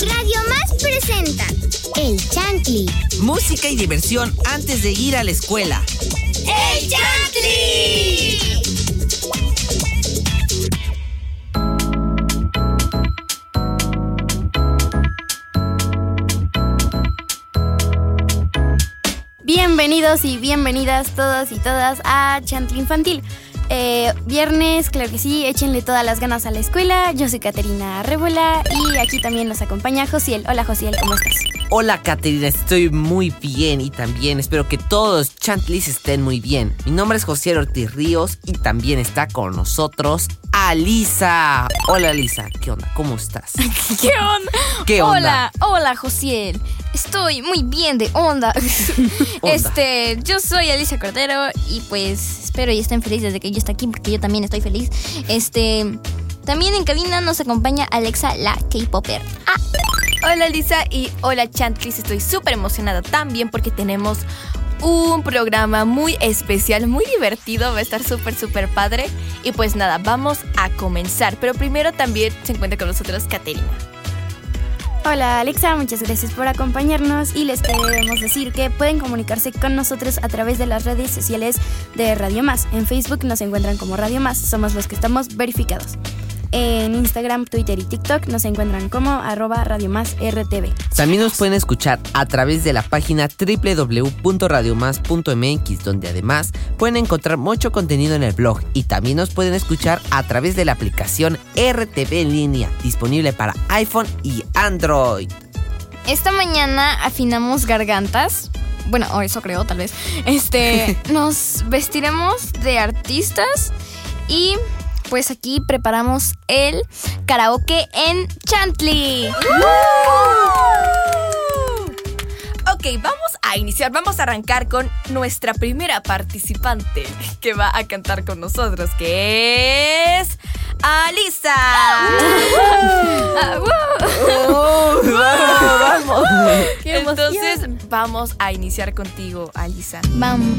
Radio Más presenta El Chantli. Música y diversión antes de ir a la escuela. ¡El Chantli! Bienvenidos y bienvenidas todos y todas a Chantli Infantil. Eh, viernes, claro que sí, échenle todas las ganas a la escuela. Yo soy Caterina Rébola y aquí también nos acompaña Josiel. Hola Josiel, ¿cómo estás? Hola Caterina, estoy muy bien y también espero que todos Chantlis estén muy bien. Mi nombre es Josiel Ortiz Ríos y también está con nosotros Alisa. Hola Alisa, ¿qué onda? ¿Cómo estás? ¿Qué onda? ¿Qué onda? Hola, hola Josiel. Estoy muy bien de onda. Este, yo soy Alicia Cordero y pues espero y estén felices de que yo esté aquí porque yo también estoy feliz. Este, también en cabina nos acompaña Alexa, la K-Popper. Ah, Hola Lisa y hola Chantlis, estoy súper emocionada también porque tenemos un programa muy especial, muy divertido, va a estar súper, súper padre. Y pues nada, vamos a comenzar, pero primero también se encuentra con nosotros Caterina. Hola Alexa, muchas gracias por acompañarnos y les queremos decir que pueden comunicarse con nosotros a través de las redes sociales de Radio Más. En Facebook nos encuentran como Radio Más, somos los que estamos verificados. En Instagram, Twitter y TikTok nos encuentran como arroba Radio Más RTV. También nos pueden escuchar a través de la página www.radiomás.mx, donde además pueden encontrar mucho contenido en el blog y también nos pueden escuchar a través de la aplicación RTV en línea, disponible para iPhone y Android. esta mañana afinamos gargantas. Bueno, o eso creo, tal vez. Este, nos vestiremos de artistas y pues aquí preparamos el karaoke en Chantley. Ok, vamos a iniciar, vamos a arrancar con nuestra primera participante que va a cantar con nosotros, que es Alisa. Ah, ¡wow! vamos. ¡Qué emoción! Entonces vamos a iniciar contigo, Alisa. Vamos.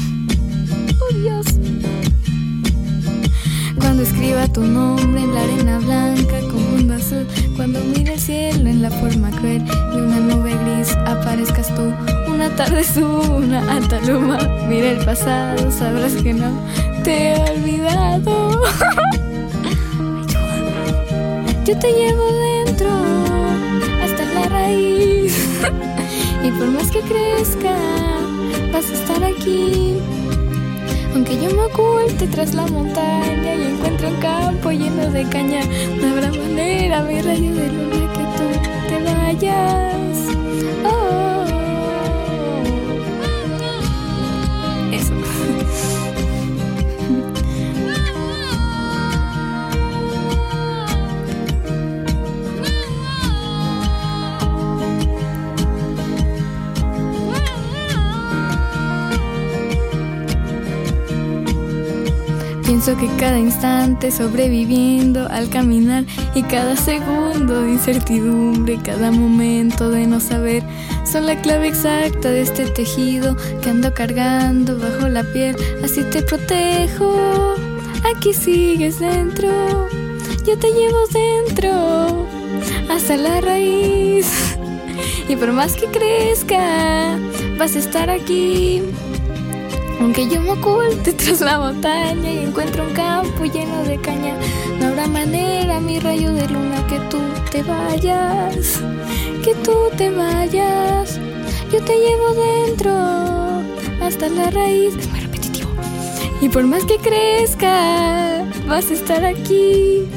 Escriba tu nombre en la arena blanca con mundo azul, cuando mire el cielo en la forma cruel y una nube gris aparezcas tú, una tarde sube una alta luma, mira el pasado, sabrás que no te he olvidado. Yo te llevo dentro hasta la raíz y por más que crezca vas a estar aquí. Aunque yo me oculte tras la montaña y encuentre un campo lleno de caña, no habrá manera, mi rayo de luna, que tú te vayas. Que cada instante sobreviviendo al caminar y cada segundo de incertidumbre, cada momento de no saber, son la clave exacta de este tejido que ando cargando bajo la piel. Así te protejo, aquí sigues dentro, yo te llevo dentro hasta la raíz. Y por más que crezca, vas a estar aquí. Aunque yo me oculte tras la montaña y encuentro un campo lleno de caña, no habrá manera, mi rayo de luna, que tú te vayas, que tú te vayas. Yo te llevo dentro hasta la raíz. Es muy repetitivo. Y por más que crezca, vas a estar aquí.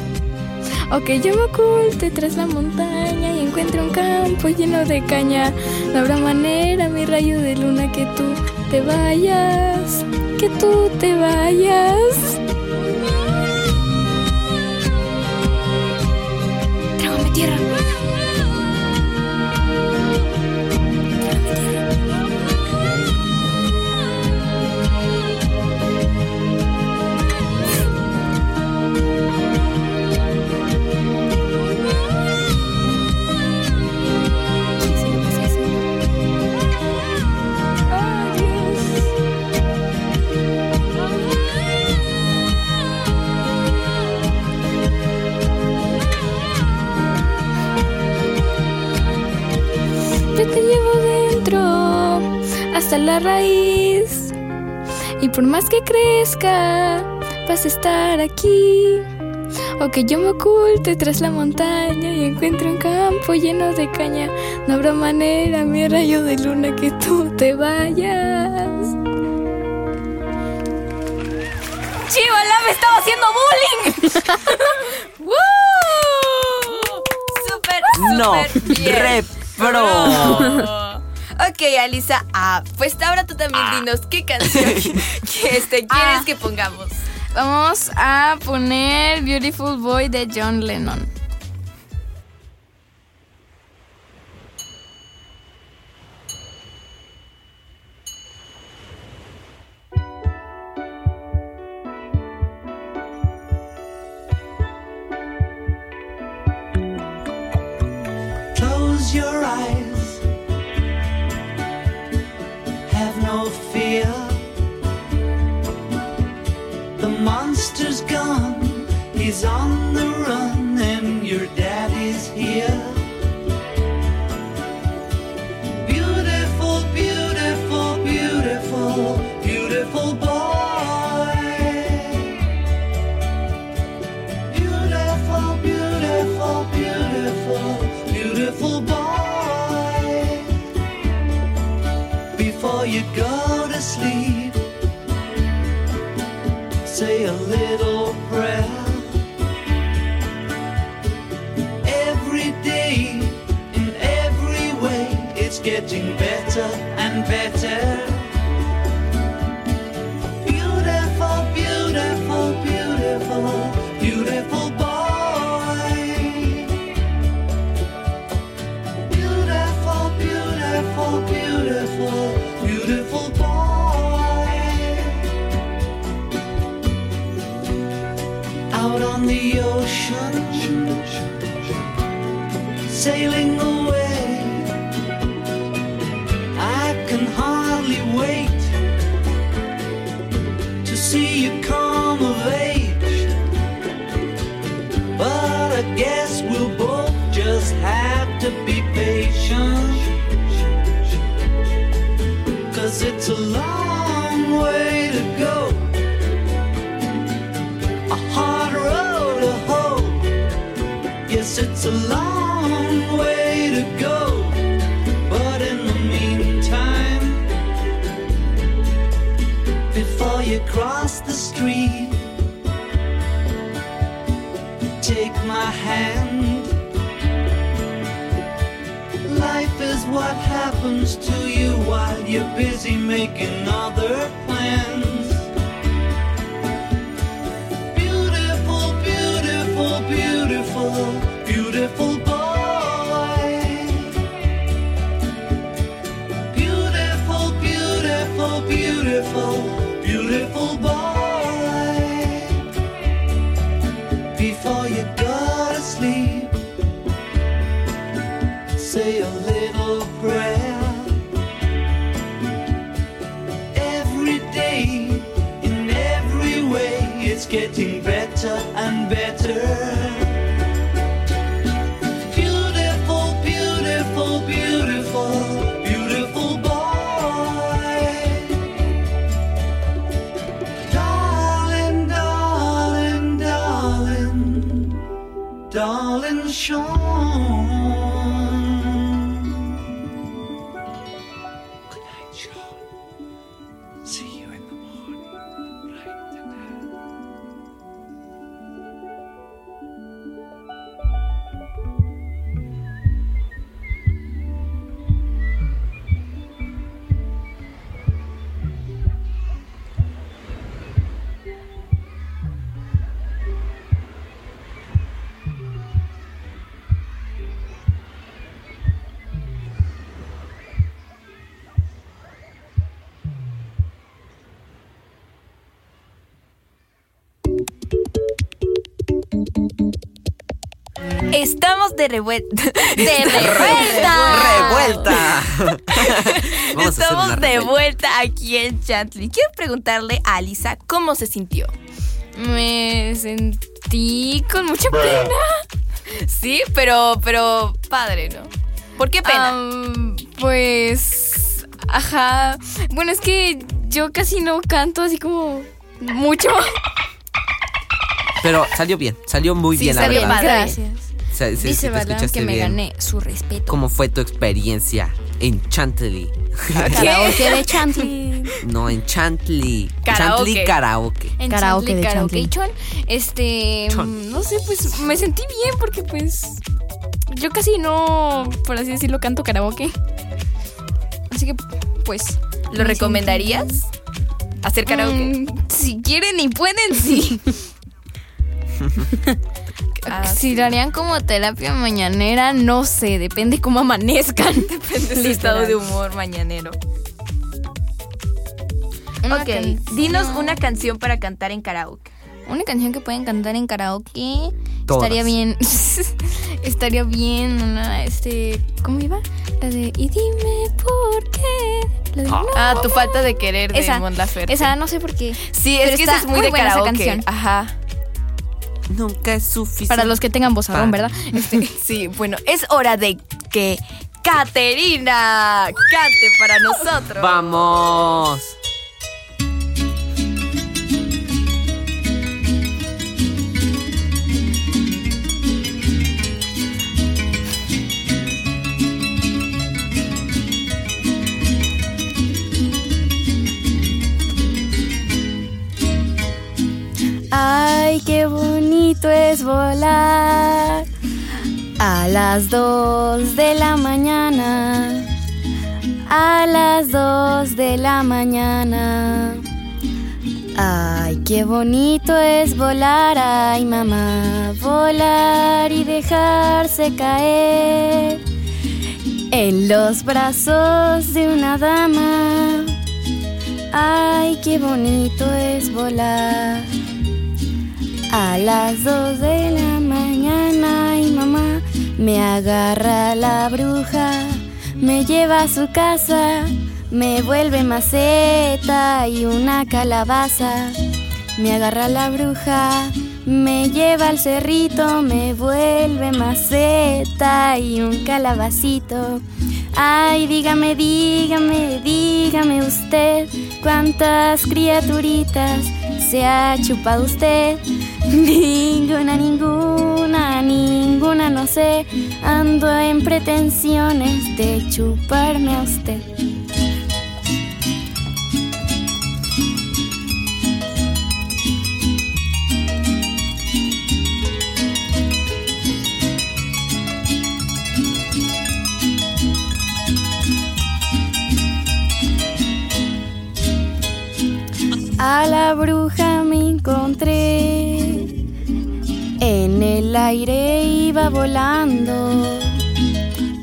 O que yo me oculte tras la montaña y encuentre un campo lleno de caña. No habrá manera, mi rayo de luna, que tú te vayas, que tú te vayas. Trágame tierra. La raíz. Y por más que crezca, vas a estar aquí. O que yo me oculte tras la montaña y encuentre un campo lleno de caña. No habrá manera, mi rayo de luna, que tú te vayas. ¡Chivala me estaba haciendo bullying! ¡Woo! ¡Súper, No, súper bien! re pro. Ok, Alisa, ah, pues ahora tú también dinos qué canción que este, quieres Ah. que pongamos. Vamos a poner Beautiful Boy de John Lennon. Fear. The monster's gone. He's on the run, and your daddy's here. Better and better. To be patient. Cause it's a long way to go. A hard road to hoe. Yes, it's a long way to go. But in the meantime, before you cross the street, happens to you while you're busy making other show. Estamos de revuelta. ¡De revuelta! ¡Revuelta! Estamos de vuelta aquí en Chantley. Quiero preguntarle a Alisa cómo se sintió. Me sentí con mucha pena. Sí, pero, pero padre, ¿no? ¿Por qué pena? Pues Ajá. Bueno, es que yo casi no canto así como mucho. Pero salió bien, salió muy Sí, bien, la verdad. padre. Gracias. Se- se- Dice escuchaste que me bien. gané su respeto. ¿Cómo fue tu experiencia en Chantilly? Karaoke de Chantley. No, en Chantilly. Karaoke. Chantilly karaoke. En Karaoke Chantley, de karaoke. Este, Chon. mm, no sé, pues me sentí bien porque pues yo casi no, por así decirlo, canto karaoke. Así que pues ¿Lo recomendarías? ¿Hacer karaoke? mm, si quieren y pueden, sí. Ah, si lo harían como terapia mañanera, no sé, depende cómo amanezcan. Depende de su estado de humor mañanero. Una ok, canción- dinos una canción para cantar en karaoke. Una canción que pueden cantar en karaoke. Todas. Estaría bien. estaría bien una, este, ¿cómo iba? La de Y dime por qué. La de, Ah. "No". Ah, tu falta de querer de esa, Mon Laferte. esa no sé por qué. Sí, es que esa es muy, muy de buena esa karaoke. canción. Ajá. Nunca es suficiente. Para los que tengan vozarrón, ¿verdad? Este, Sí, bueno, es hora de que Caterina cante para nosotros. ¡Vamos! Volar a las dos de la mañana. A las dos de la mañana. Ay, qué bonito es volar, ay mamá, volar y dejarse caer en los brazos de una dama. Ay, qué bonito es volar. A las dos de la mañana y mamá me agarra la bruja, me lleva a su casa, me vuelve maceta y una calabaza. Me agarra la bruja, me lleva al cerrito, me vuelve maceta y un calabacito. Ay, dígame, dígame, dígame usted cuántas criaturitas se ha chupado usted. Ninguna, ninguna, ninguna, no sé. Ando en pretensiones de chuparme a usted. A la bruja me encontré. El aire iba volando.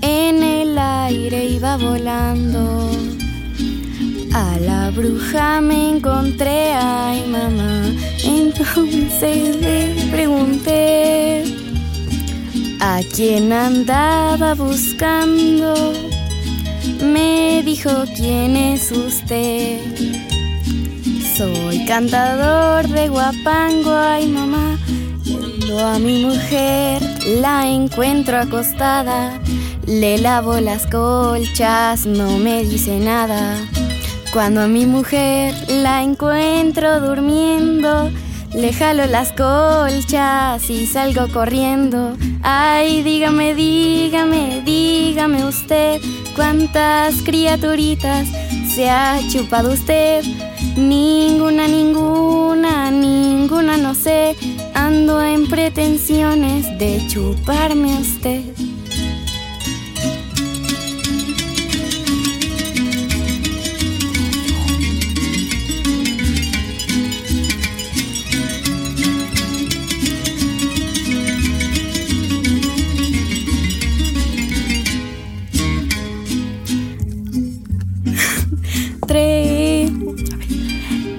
En el aire iba volando. A la bruja me encontré, ay mamá. Entonces le pregunté a quién andaba buscando. Me dijo quién es usted. Soy cantador de guapango, ay mamá. Cuando a mi mujer la encuentro acostada, le lavo las colchas, no me dice nada. Cuando a mi mujer la encuentro durmiendo, le jalo las colchas y salgo corriendo. Ay, dígame, dígame, dígame usted cuántas criaturitas se ha chupado usted. Ninguna, ninguna, ninguna, no sé. En pretensiones de chuparme a usted.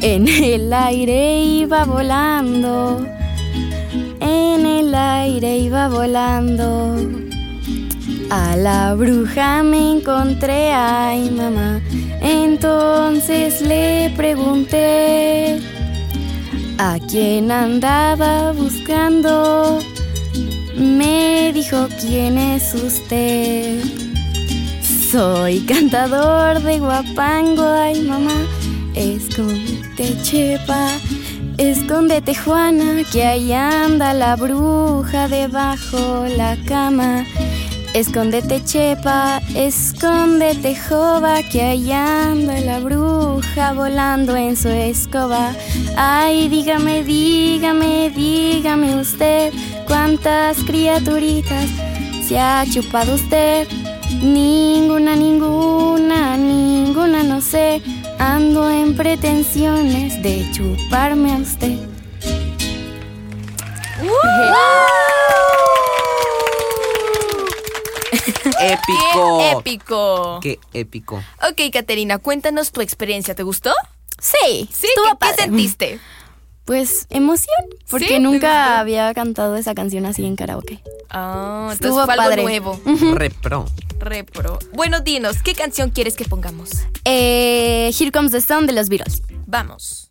En el aire iba volando. El aire iba volando. A la bruja me encontré, ay mamá. Entonces le pregunté a quién andaba buscando. Me dijo quién es usted. Soy cantador de guapango, ay mamá. Escóndete, chepa. Escóndete, Juana, que ahí anda la bruja debajo la cama. Escóndete, chepa. Escóndete, jova, que ahí anda la bruja volando en su escoba. Ay, dígame, dígame, dígame usted, cuántas criaturitas se ha chupado usted. Ninguna, ninguna, ninguna, no sé. Ando en pretensiones de chuparme a usted. ¡Épico! ¡Qué épico! ¡Qué épico! Ok, Caterina, cuéntanos tu experiencia. ¿Te gustó? Sí, Sí, ¿qué, qué sentiste? Pues emoción, porque ¿Sí? ¿Te nunca había cantado esa canción así en karaoke. Ah, entonces Estuvo fue algo padre. nuevo. Repro. Repro. Bueno, dinos, ¿qué canción quieres que pongamos? Eh, Here Comes the Sun de los Beatles. Vamos.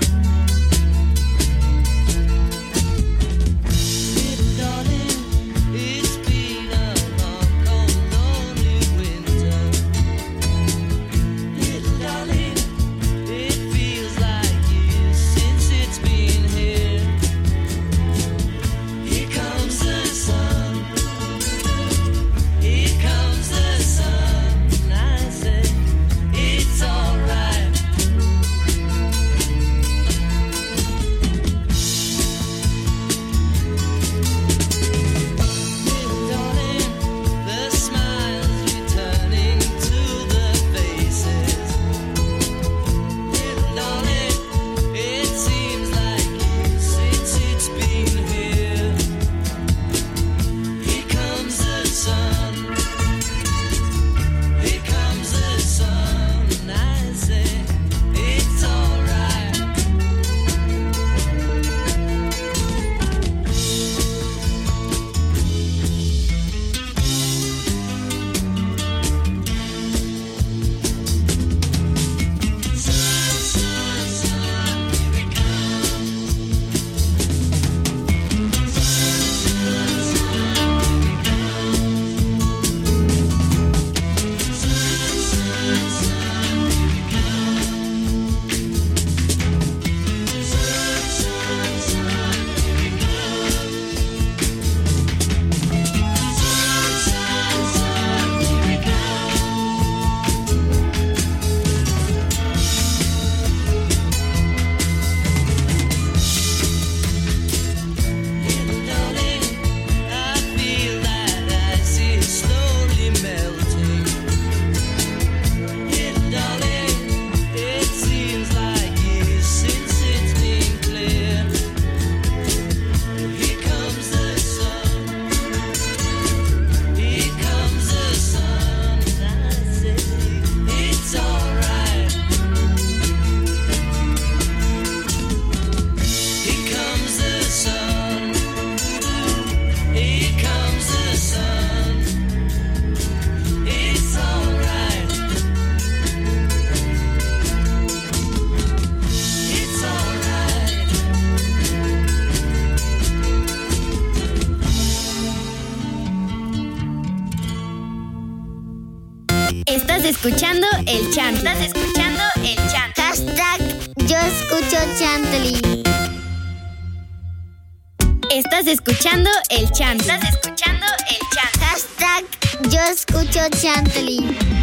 Estás escuchando el chant. Hashtag yo escucho Chantley.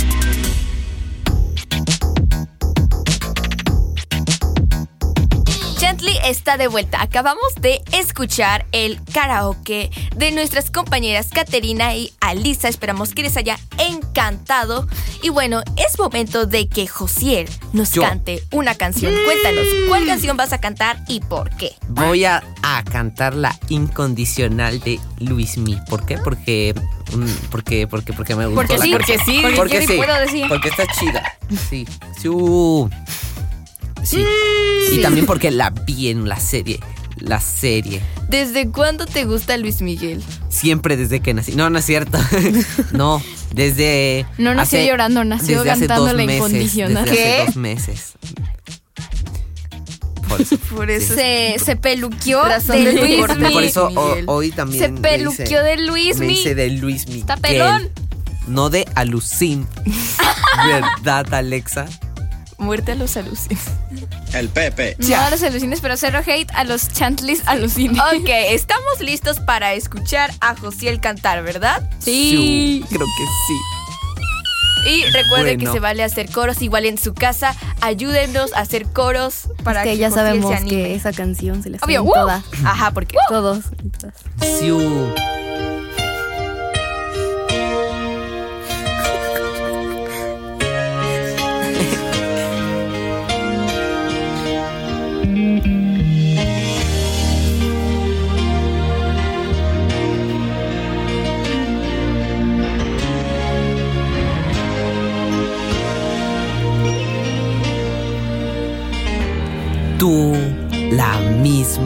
Está de vuelta. Acabamos de escuchar el karaoke de nuestras compañeras Caterina y Alisa. Esperamos que les haya encantado. Y bueno, es momento de que Josiel nos Yo. cante una canción. Cuéntanos, ¿cuál canción vas a cantar y por qué? Voy a, a cantar la incondicional de Luismi. ¿Por qué? Porque. mm, Porque, porque, porque me gustó Porque sí, porque sí, Porque sí, puedo decir. Porque está chida. Sí. Su. Sí. Y también porque la vi en la serie. La serie. ¿Desde cuándo te gusta Luis Miguel? Siempre desde que nací. No, no es cierto. no, desde. No nació hace- llorando, nació cantando la incondicional. Desde ¿Qué? hace dos meses. Por eso. Por eso. Se, se peluqueó Razón de Luis corte. Mi. Por eso o- Miguel. hoy también. Se peluqueó hice- de Luis Me Mi. hice de Luis Miguel. Está pelón. No de Alucin. ¿Verdad, Alexa? Muerte a los alucines. El Pepe. No a los alucines, pero cero hate a los chantlis alucines. Ok, estamos listos para escuchar a Josiel cantar, ¿verdad? Sí. Creo que sí. Y recuerden Bueno. que se vale hacer coros igual en su casa. Ayúdenos a hacer coros para que que, ya Josiel sabemos se anime. que esa canción se la Obvio, ¡uh! toda. Ajá, porque Todos. Siu.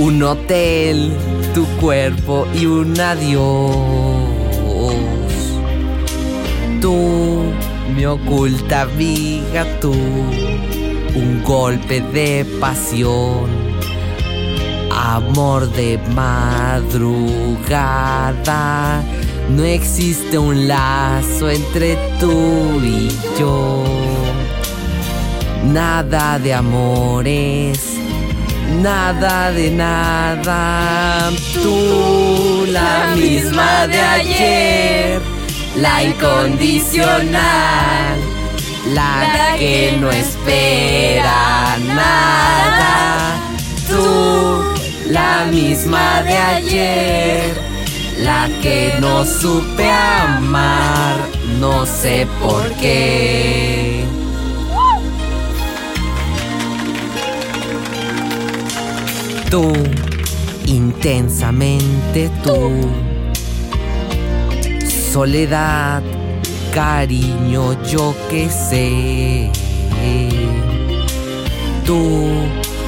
Un hotel, tu cuerpo y un adiós. Tú, mi oculta amiga, tú. Un golpe de pasión. Amor de madrugada. No existe un lazo entre tú y yo. Nada de amores nada de nada. Tú, la misma de ayer, la incondicional, la que no espera nada. Tú, la misma de ayer, la que no supe amar, no sé por qué. Tú, intensamente tú. Soledad, cariño, yo que sé. Tú,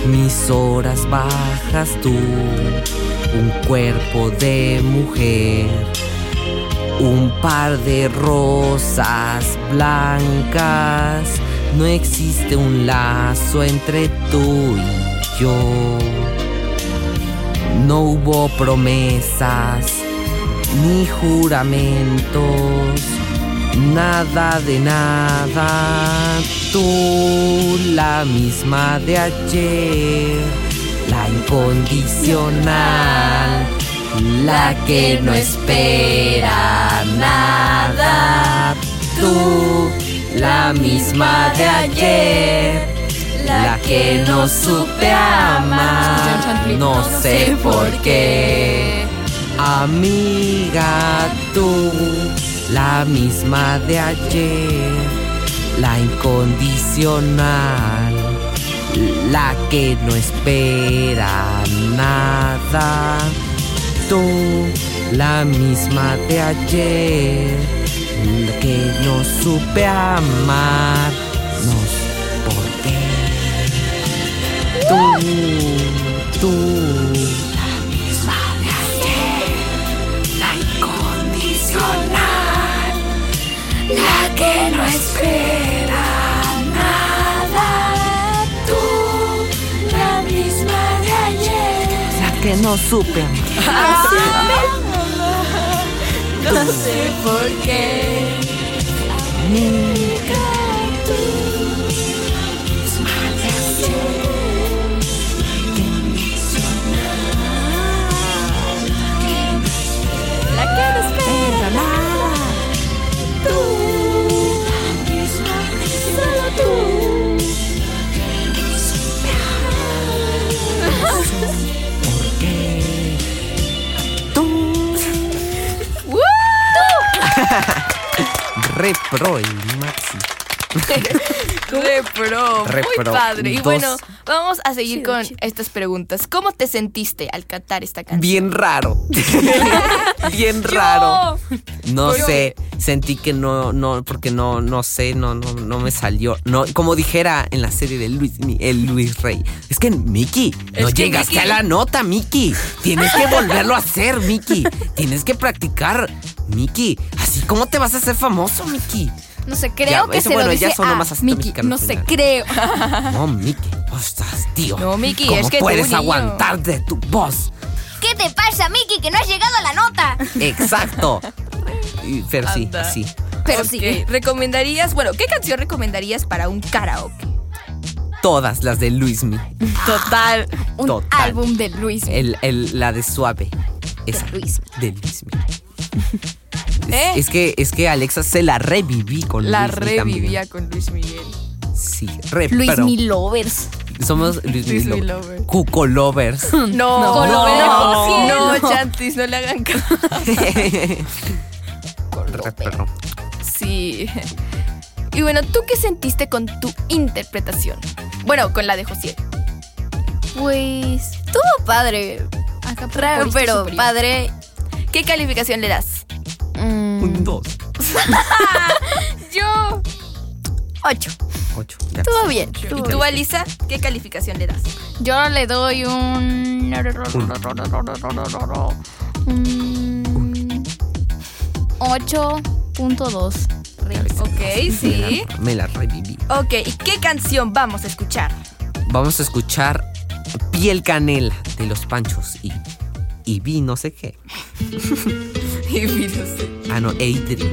mis horas bajas, tú. Un cuerpo de mujer. Un par de rosas blancas. No existe un lazo entre tú y yo. No hubo promesas ni juramentos, nada de nada. Tú, la misma de ayer, la incondicional, la que no espera nada. Tú, la misma de ayer la que no supe amar, no sé por qué. Amiga, tú, la misma de ayer, la incondicional, la que no espera nada. Tú, la misma de ayer, la que no supe amar, no sé. Tú, tú, la misma de ayer, la incondicional, la que no espera nada. Tú, la misma de ayer, la que no supe. Amar. no sé por qué. Amiga, La re pro el Maxi. Re pro, Re muy padre. Y Dos. bueno, vamos a seguir Chido, con chido. estas preguntas. ¿Cómo te sentiste al cantar esta canción? Bien raro. Bien raro. No sé, sentí que no, no, porque no, no sé, no, no, no me salió. No, como dijera en la serie de Luis, el Luis Rey. Es que, Mickey, no Es llegaste Mickey- a la nota, Mickey. Tienes que volverlo a hacer, Mickey. Tienes que practicar, Mickey. Así como te vas a hacer famoso, Mickey. No sé, creo Ya, que eso, se bueno, lo ya dice sonó a más Mickey. No sé, final. creo. No, Mickey. Ostras, tío. No, Mickey, ¿Cómo es que puedes aguantar de tu voz? ¿Qué te pasa, Mickey, que no has llegado a la nota? Exacto. Pero sí, sí. Pero sí. ¿Recomendarías, bueno, qué canción recomendarías para un karaoke? Todas las de Luismi. Total. Un Total. álbum de Luis. El, el- la de suave. Esa. Luis. De Luismi. ¿Eh? Es que, es que Alexa se la reviví con La Luismi también. revivía con Luis Miguel. Sí, re, Luis pero Mi Lovers. somos Luismi Luismi Lo- lovers. Cuco lovers. No, No. no, No. no, Chantis, no le hagan caso. Sí. Y bueno, ¿tú qué sentiste con tu interpretación? Bueno, con la de José. Pues estuvo padre. Acá Raro, pero superior. padre. ¿Qué calificación le das? Mm, Un, dos, Yo. Ocho. ocho. ya. Estuvo bien. ¿Y tú, bien. Alisa? ¿Qué calificación le das? Yo le doy un. un 8.2. Ok, sí. Me la reviví. Ok, ¿y qué canción vamos a escuchar? Vamos a escuchar Piel Canela de los Panchos y, y vi no sé qué. Y vi, no sé. Ah, no, Adrian.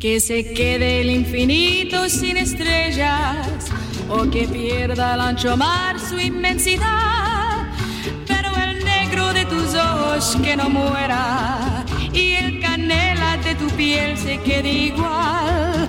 Que se quede el infinito sin estrellas o que pierda el ancho mar su inmensidad. Pero el negro de tus ojos que no muera y el canela de tu piel se quede igual.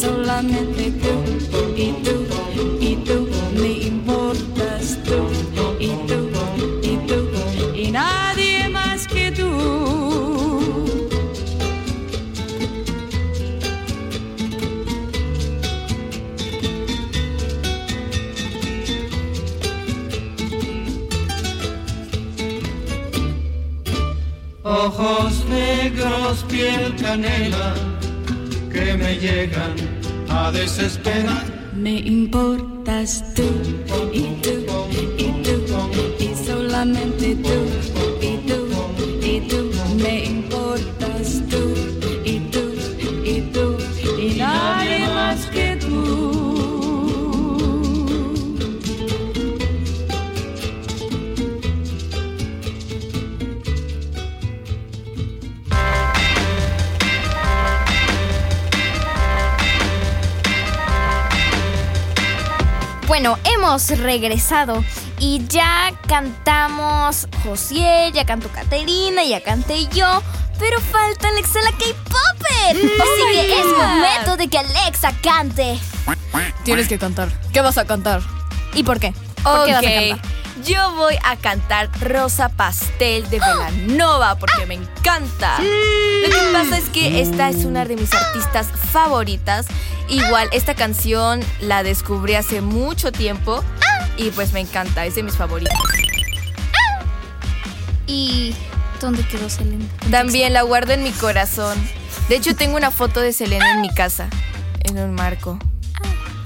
solamente tú y tú y tú. Me importas tú y tú y tú y nadie más que tú. Ojos negros, piel canela, que me llegan a desesperar. Me importas tú y tú y tú y solamente tú y tú y tú. Me importas Bueno, hemos regresado y ya cantamos Josiel, ya cantó Caterina, ya canté yo, pero falta Alexa la K-Popper. Así que es momento de que Alexa cante. Tienes que cantar. ¿Qué vas a cantar? ¿Y por qué? ¿Por qué vas a cantar? Yo voy a cantar Rosa Pastel de Velanova porque me encanta. Lo que pasa es que esta es una de mis artistas favoritas. Igual, esta canción la descubrí hace mucho tiempo y pues me encanta, es de mis favoritas. ¿Y dónde quedó Selena? También la guardo en mi corazón. De hecho, tengo una foto de Selena en mi casa, en un marco.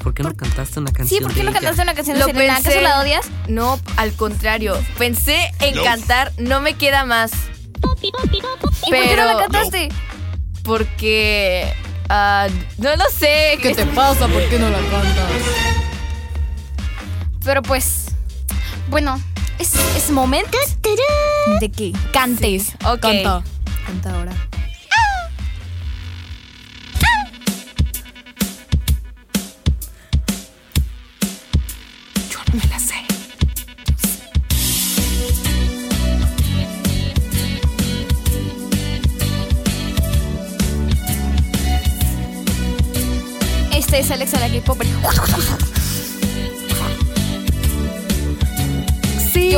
¿Por qué no cantaste una canción? Sí, ¿por qué de no ella? cantaste una canción de Lo Selena? pensé. ¿Acaso la odias? No, al contrario. Pensé en cantar No me queda más. ¿Y por qué no Pero- la cantaste? Porque. ah, no lo sé. ¿Qué te pasa? ¿Por qué no la cantas? Pero pues, bueno, es, es momento de que cantes. Ok. Canta. Canta ahora. Es Alexa la K-Popper. Sí,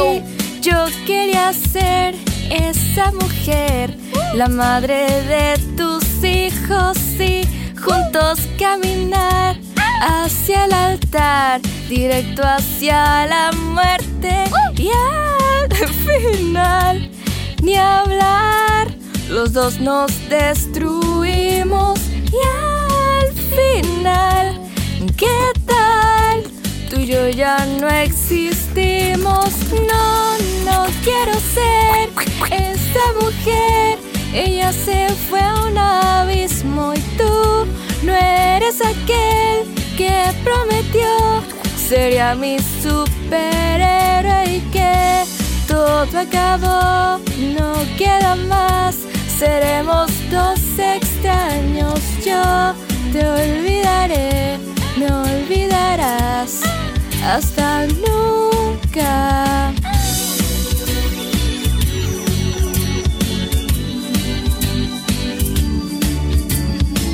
yo quería ser esa mujer, la madre de tus hijos y juntos caminar hacia el altar, directo hacia la muerte y al final ni hablar, los dos nos destruimos ¿qué tal? Tú y yo ya no existimos. No, no quiero ser esa mujer. Ella se fue a un abismo y tú no eres aquel que prometió sería mi superhéroe y que todo acabó. No queda más. Seremos dos extraños. Yo te olvidaré, me olvidarás hasta nunca.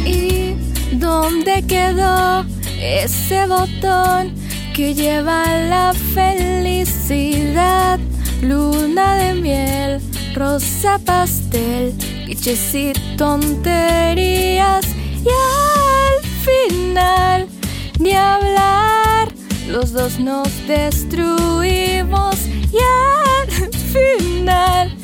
¿Y dónde quedó ese botón que lleva la felicidad? Luna de miel, rosa pastel, clichés y tonterías. Y al final, ni hablar, los dos nos destruimos. Y al final,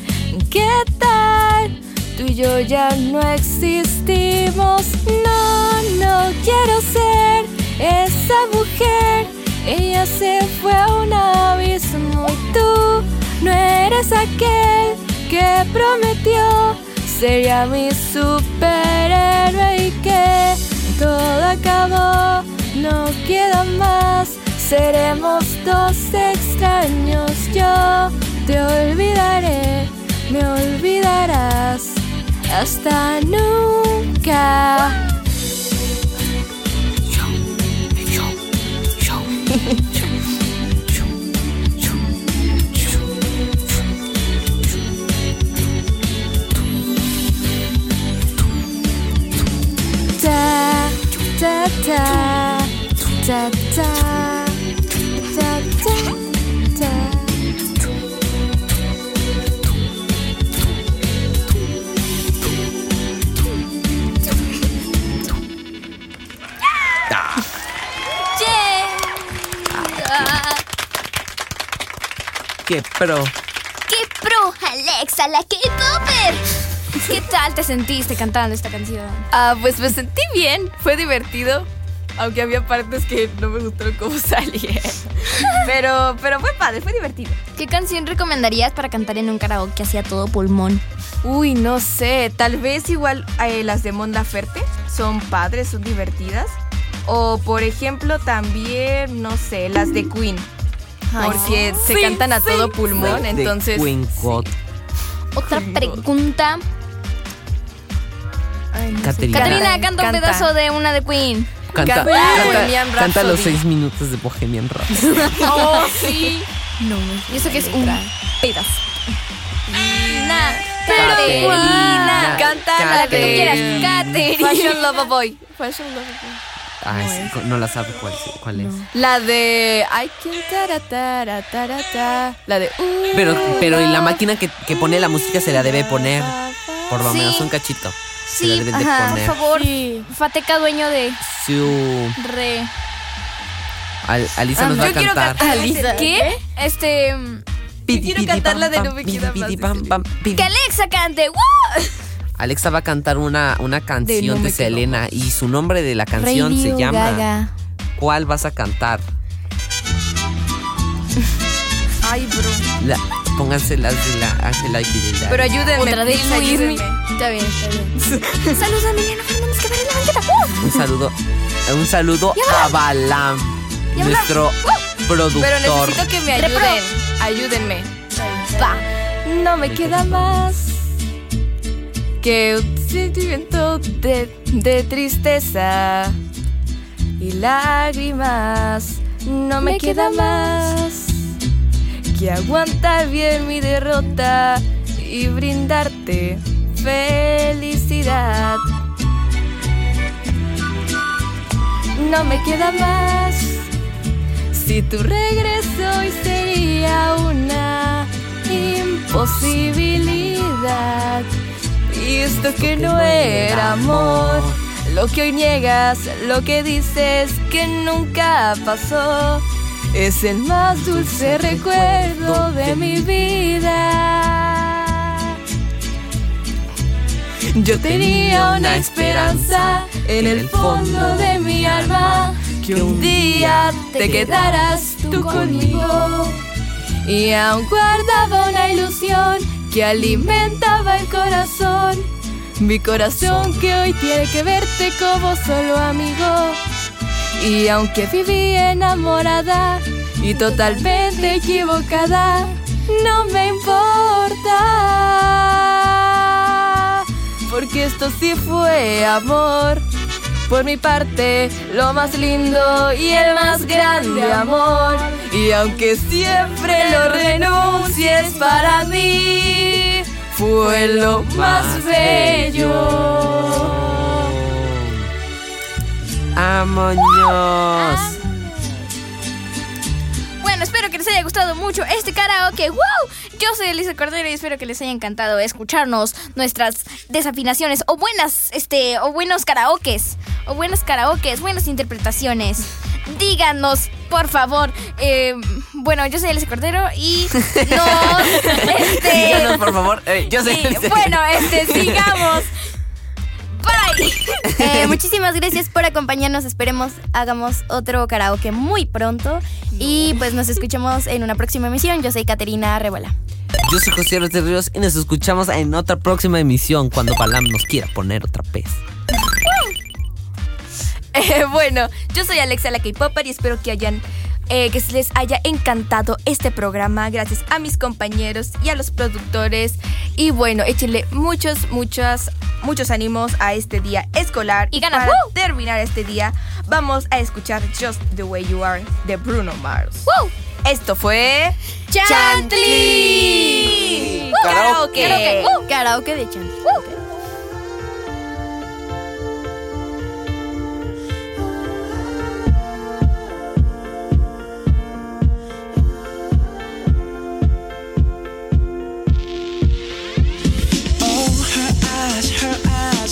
¿qué tal? Tú y yo ya no existimos. No, no quiero ser esa mujer. Ella se fue a un abismo y tú no eres aquel que prometió sería mi superhéroe y que todo acabó, no queda más. Seremos dos extraños, yo te olvidaré, me olvidarás hasta nunca. Ta ta ta ta ta ta ta ta. ¡Qué pro! ¡Qué pro, Alexa, la K-Popper! ¿Qué tal te sentiste cantando esta canción? Ah, pues me sentí bien, fue divertido. Aunque había partes que no me gustaron cómo salieron. Pero, pero fue padre, fue divertido. ¿Qué canción recomendarías para cantar en un karaoke así a todo pulmón? Uy, no sé, tal vez igual eh, las de Mon Laferte son padres, son divertidas. O por ejemplo también, no sé, las de Queen. porque se cantan a todo pulmón, De entonces... Queen God. Otra pregunta. Ay, no. Caterina. Caterina, canta un Canta. pedazo de una de Queen. Canta, Canta los seis minutos de Bohemian Rhapsody. Oh, sí. Y eso que es un pedazo. Caterina, Caterina, Canta la que tú quieras. Caterina. Fashion Lover Boy. Fashion Lover Boy. Ay, sí, no la sabe cuál, cuál es. La de I can tara tara tara ta. La de uh, Pero, pero y la máquina que, que pone la música se la debe poner. Por lo Sí. menos un cachito. Se la Sí, ajá, por favor. Fateca, dueño de Su- Re. Al- Alisa nos yo va a cantar. Alisa. ¿Qué? Este. Piti, quiero cantar pam, la de No me queda pam, pam. Que Alexa cante. ¡Woo! Alexa va a cantar una, una canción de, No me quedo Selena y su nombre de la canción se llama Gaga. ¿cuál vas a cantar? Ay, bro. La, pónganse las de la Ángela Aguilera. Pero ayúdenme, Otra de please, Luis. ayúdenme. Está bien, está bien. Saludos a Emiliano Fernández que va en la banqueta. ¡Uh! Un saludo, un saludo a Balam, nuestro productor. Pero necesito que me Repro. ayuden. Ayúdenme. Va. No me queda más que un sentimiento de, de tristeza y lágrimas. No me, queda más que aguantar bien mi derrota y brindarte felicidad. No me queda más si tu regreso hoy sería una imposibilidad. Y esto que no era amor, lo que hoy niegas, lo que dices que nunca pasó, es el más dulce recuerdo de mi vida. Yo tenía una esperanza en el fondo de mi alma que un día te quedaras tú conmigo. Y aún guardaba una ilusión que alimentaba el corazón. Mi corazón que hoy tiene que verte como solo amigo. Y aunque viví enamorada y totalmente equivocada, no me importa. Porque esto sí fue amor. Por mi parte, lo más lindo y el más grande amor. Y aunque siempre lo renuncies para mí, fue lo más bello. ¡Vámonos! Espero que les haya gustado mucho este karaoke. ¡Wow! Yo soy Elisa Cordero y espero que les haya encantado escucharnos nuestras desafinaciones o buenas, este, o buenos karaokes, o buenos karaokes, buenas interpretaciones. Díganos, por favor. eh, bueno, yo soy Elisa Cordero y nos, este, Díganos, por favor. Eh, yo. Sí, bueno, este, sigamos. Bye. Eh, muchísimas gracias por acompañarnos. Esperemos hagamos otro karaoke muy pronto. Y pues nos escuchamos en una próxima emisión. Yo soy Caterina Rebola. Yo soy José Ortiz Ríos y nos escuchamos en otra próxima emisión cuando Balam nos quiera poner otra vez. Eh, bueno, yo soy Alexa la K-Popper y espero que hayan eh, que les haya encantado este programa. Gracias a mis compañeros y a los productores. Y bueno, échenle muchos, muchos, muchos ánimos a este día escolar. Y ganas, para ¡woo! terminar este día, vamos a escuchar Just the Way You Are de Bruno Mars. ¡Woo! Esto fue ¡Chantley! Karaoke. Karaoke, karaoke de Chantley.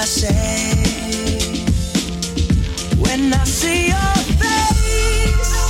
I say, When I see your face,